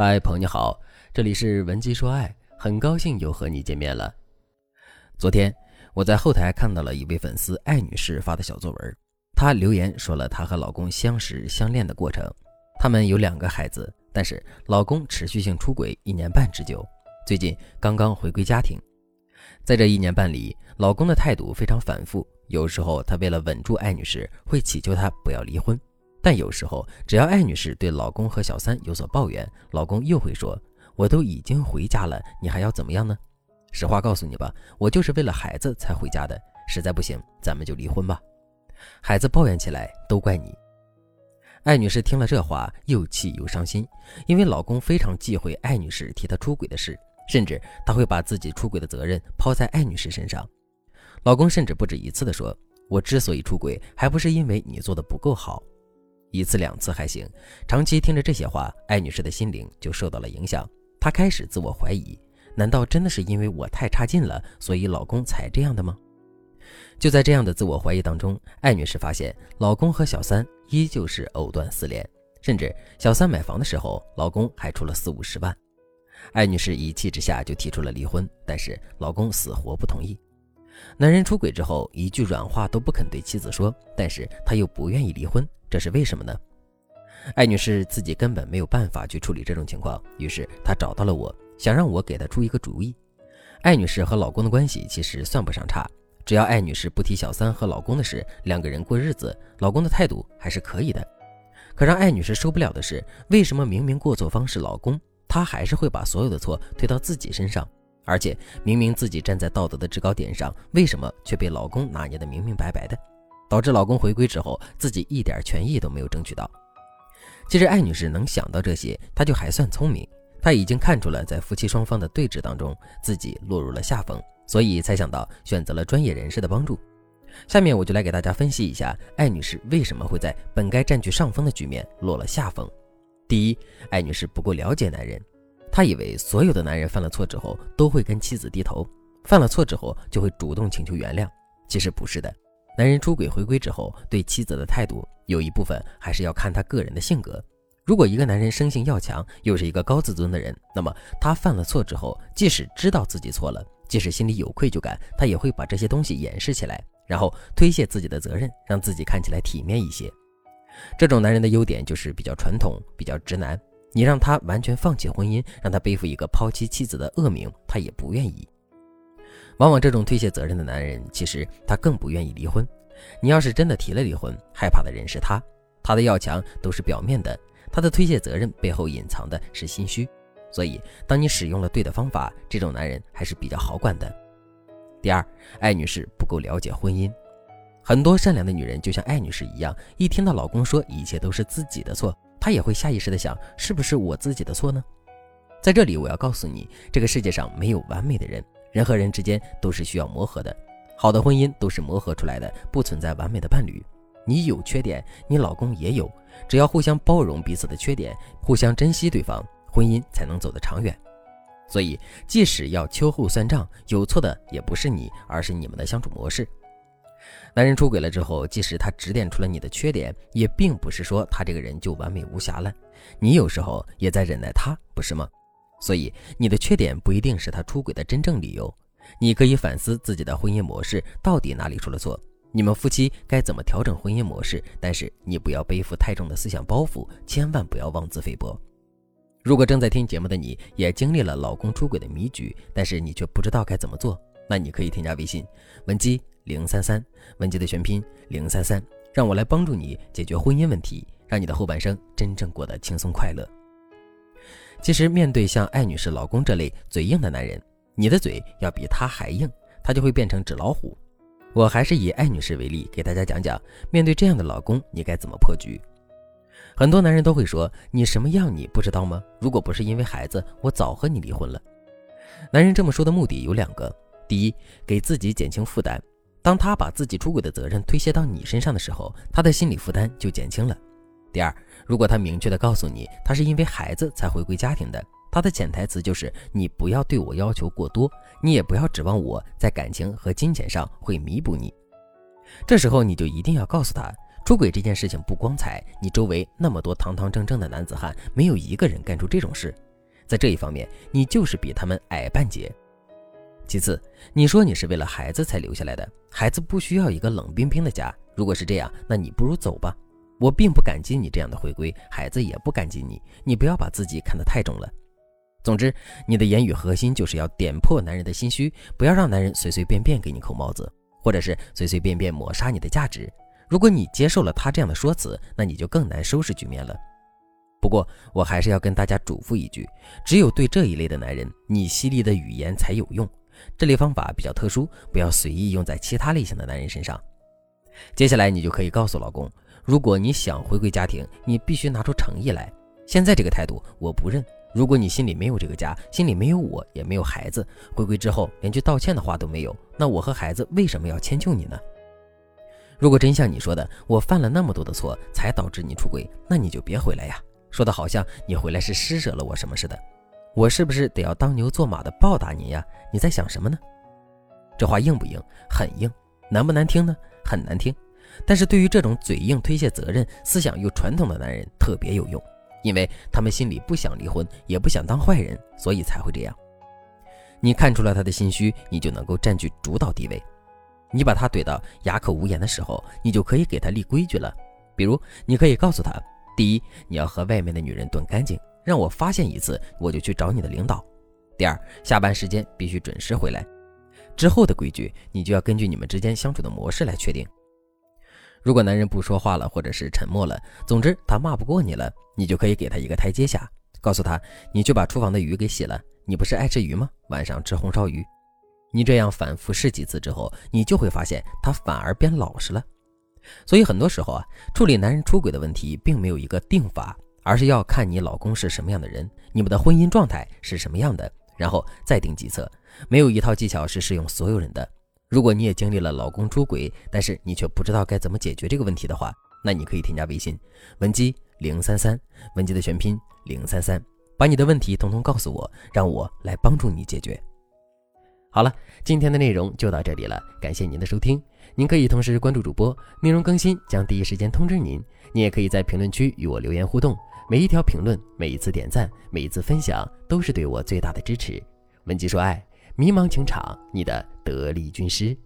嗨，朋友你好，这里是文姬说爱，很高兴又和你见面了。昨天我在后台看到了一位粉丝艾女士发的小作文，她留言说了她和老公相识相恋的过程。他们有两个孩子，但是老公持续性出轨一年半之久，最近刚刚回归家庭。在这一年半里，老公的态度非常反复，有时候他为了稳住艾女士，会祈求她不要离婚。但有时候，只要艾女士对老公和小三有所抱怨，老公又会说：“我都已经回家了，你还要怎么样呢？实话告诉你吧，我就是为了孩子才回家的。实在不行，咱们就离婚吧。孩子抱怨起来都怪你。”艾女士听了这话，又气又伤心，因为老公非常忌讳艾女士提他出轨的事，甚至他会把自己出轨的责任抛在艾女士身上。老公甚至不止一次地说：“我之所以出轨，还不是因为你做的不够好。”一次两次还行，长期听着这些话，艾女士的心灵就受到了影响。她开始自我怀疑：难道真的是因为我太差劲了，所以老公才这样的吗？就在这样的自我怀疑当中，艾女士发现老公和小三依旧是藕断丝连，甚至小三买房的时候，老公还出了四五十万。艾女士一气之下就提出了离婚，但是老公死活不同意。男人出轨之后，一句软话都不肯对妻子说，但是他又不愿意离婚，这是为什么呢？艾女士自己根本没有办法去处理这种情况，于是她找到了我，想让我给她出一个主意。艾女士和老公的关系其实算不上差，只要艾女士不提小三和老公的事，两个人过日子，老公的态度还是可以的。可让艾女士受不了的是，为什么明明过错方是老公，她还是会把所有的错推到自己身上？而且明明自己站在道德的制高点上，为什么却被老公拿捏得明明白白的，导致老公回归之后自己一点权益都没有争取到？其实艾女士能想到这些，她就还算聪明。她已经看出了在夫妻双方的对峙当中，自己落入了下风，所以才想到选择了专业人士的帮助。下面我就来给大家分析一下艾女士为什么会在本该占据上风的局面落了下风。第一，艾女士不够了解男人。她以为所有的男人犯了错之后都会跟妻子低头，犯了错之后就会主动请求原谅。其实不是的，男人出轨回归之后对妻子的态度，有一部分还是要看他个人的性格。如果一个男人生性要强，又是一个高自尊的人，那么他犯了错之后，即使知道自己错了，即使心里有愧疚感，他也会把这些东西掩饰起来，然后推卸自己的责任，让自己看起来体面一些。这种男人的优点就是比较传统，比较直男。你让他完全放弃婚姻，让他背负一个抛妻妻子的恶名，他也不愿意。往往这种推卸责任的男人，其实他更不愿意离婚。你要是真的提了离婚，害怕的人是他。他的要强都是表面的，他的推卸责任背后隐藏的是心虚。所以，当你使用了对的方法，这种男人还是比较好管的。第二，艾女士不够了解婚姻。很多善良的女人就像艾女士一样，一听到老公说一切都是自己的错。她也会下意识的想，是不是我自己的错呢？在这里，我要告诉你，这个世界上没有完美的人，人和人之间都是需要磨合的。好的婚姻都是磨合出来的，不存在完美的伴侣。你有缺点，你老公也有，只要互相包容彼此的缺点，互相珍惜对方，婚姻才能走得长远。所以，即使要秋后算账，有错的也不是你，而是你们的相处模式。男人出轨了之后，即使他指点出了你的缺点，也并不是说他这个人就完美无瑕了。你有时候也在忍耐他，不是吗？所以你的缺点不一定是他出轨的真正理由。你可以反思自己的婚姻模式到底哪里出了错，你们夫妻该怎么调整婚姻模式。但是你不要背负太重的思想包袱，千万不要妄自菲薄。如果正在听节目的你也经历了老公出轨的迷局，但是你却不知道该怎么做，那你可以添加微信文姬。零三三，文姬的全拼零三三，让我来帮助你解决婚姻问题，让你的后半生真正过得轻松快乐。其实，面对像艾女士老公这类嘴硬的男人，你的嘴要比他还硬，他就会变成纸老虎。我还是以艾女士为例，给大家讲讲，面对这样的老公，你该怎么破局。很多男人都会说：“你什么样，你不知道吗？如果不是因为孩子，我早和你离婚了。”男人这么说的目的有两个：第一，给自己减轻负担。当他把自己出轨的责任推卸到你身上的时候，他的心理负担就减轻了。第二，如果他明确的告诉你他是因为孩子才回归家庭的，他的潜台词就是你不要对我要求过多，你也不要指望我在感情和金钱上会弥补你。这时候你就一定要告诉他，出轨这件事情不光彩，你周围那么多堂堂正正的男子汉，没有一个人干出这种事。在这一方面，你就是比他们矮半截。其次，你说你是为了孩子才留下来的，孩子不需要一个冷冰冰的家。如果是这样，那你不如走吧。我并不感激你这样的回归，孩子也不感激你。你不要把自己看得太重了。总之，你的言语核心就是要点破男人的心虚，不要让男人随随便便给你扣帽子，或者是随随便便抹杀你的价值。如果你接受了他这样的说辞，那你就更难收拾局面了。不过，我还是要跟大家嘱咐一句：只有对这一类的男人，你犀利的语言才有用。这类方法比较特殊，不要随意用在其他类型的男人身上。接下来，你就可以告诉老公，如果你想回归家庭，你必须拿出诚意来。现在这个态度，我不认。如果你心里没有这个家，心里没有我，也没有孩子，回归之后连句道歉的话都没有，那我和孩子为什么要迁就你呢？如果真像你说的，我犯了那么多的错才导致你出轨，那你就别回来呀！说的好像你回来是施舍了我什么似的，我是不是得要当牛做马的报答你呀？你在想什么呢？这话硬不硬？很硬。难不难听呢？很难听。但是对于这种嘴硬、推卸责任、思想又传统的男人特别有用。因为他们心里不想离婚，也不想当坏人，所以才会这样。你看出了他的心虚，你就能够占据主导地位。你把他怼到哑口无言的时候，你就可以给他立规矩了。比如，你可以告诉他：第一，你要和外面的女人断干净，让我发现一次，我就去找你的领导；第二，下班时间必须准时回来。之后的规矩，你就要根据你们之间相处的模式来确定。如果男人不说话了，或者是沉默了，总之他骂不过你了，你就可以给他一个台阶下，告诉他，你去把厨房的鱼给洗了。你不是爱吃鱼吗？晚上吃红烧鱼。你这样反复试几次之后，你就会发现他反而变老实了。所以很多时候啊，处理男人出轨的问题，并没有一个定法，而是要看你老公是什么样的人，你们的婚姻状态是什么样的，然后再定计策。没有一套技巧是适用所有人的。如果你也经历了老公出轨，但是你却不知道该怎么解决这个问题的话，那你可以添加微信文姬零三三，文姬的全拼零三三，把你的问题统统告诉我，让我来帮助你解决。好了，今天的内容就到这里了，感谢您的收听。您可以同时关注主播，内容更新将第一时间通知您。你也可以在评论区与我留言互动，每一条评论、每一次点赞、每一次分享，都是对我最大的支持。文姬说爱。迷茫情场，你的得力军师。